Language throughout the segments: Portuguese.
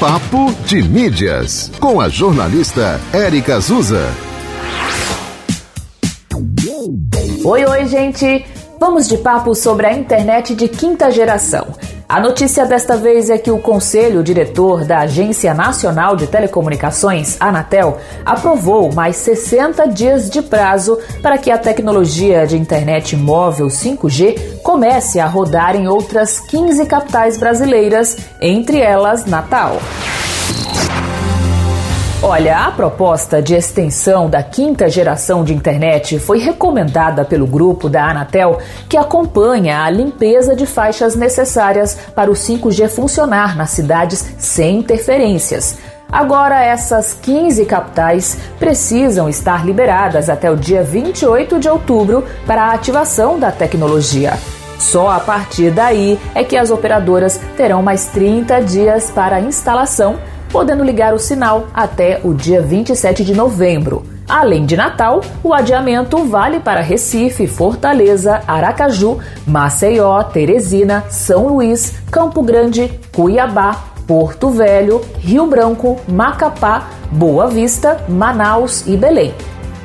Papo de Mídias, com a jornalista Érica Azusa. Oi, oi, gente! Vamos de papo sobre a internet de quinta geração. A notícia desta vez é que o Conselho Diretor da Agência Nacional de Telecomunicações, Anatel, aprovou mais 60 dias de prazo para que a tecnologia de internet móvel 5G comece a rodar em outras 15 capitais brasileiras, entre elas Natal. Olha, a proposta de extensão da quinta geração de internet foi recomendada pelo grupo da Anatel, que acompanha a limpeza de faixas necessárias para o 5G funcionar nas cidades sem interferências. Agora, essas 15 capitais precisam estar liberadas até o dia 28 de outubro para a ativação da tecnologia. Só a partir daí é que as operadoras terão mais 30 dias para a instalação podendo ligar o sinal até o dia 27 de novembro. Além de Natal, o adiamento vale para Recife, Fortaleza, Aracaju, Maceió, Teresina, São Luís, Campo Grande, Cuiabá, Porto Velho, Rio Branco, Macapá, Boa Vista, Manaus e Belém.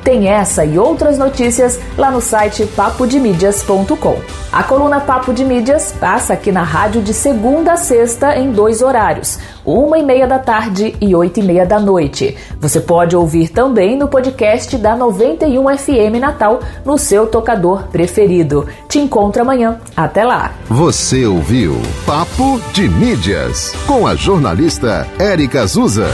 Tem essa e outras notícias lá no site papodemídias.com. A coluna Papo de Mídias passa aqui na rádio de segunda a sexta em dois horários, uma e meia da tarde e oito e meia da noite. Você pode ouvir também no podcast da 91 FM Natal no seu tocador preferido. Te encontro amanhã. Até lá. Você ouviu Papo de Mídias com a jornalista Érica Azusa.